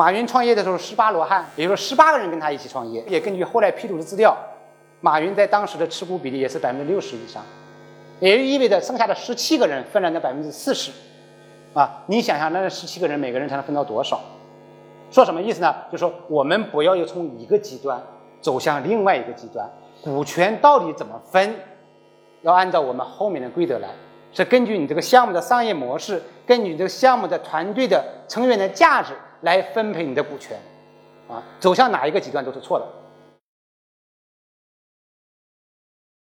马云创业的时候十八罗汉，也就是说十八个人跟他一起创业。也根据后来披露的资料，马云在当时的持股比例也是百分之六十以上，也就意味着剩下的十七个人分了那百分之四十。啊，你想想，那十七个人每个人才能分到多少？说什么意思呢？就说我们不要又从一个极端走向另外一个极端，股权到底怎么分，要按照我们后面的规则来，是根据你这个项目的商业模式，根据你这个项目的团队的成员的价值来分配你的股权，啊，走向哪一个极端都是错的。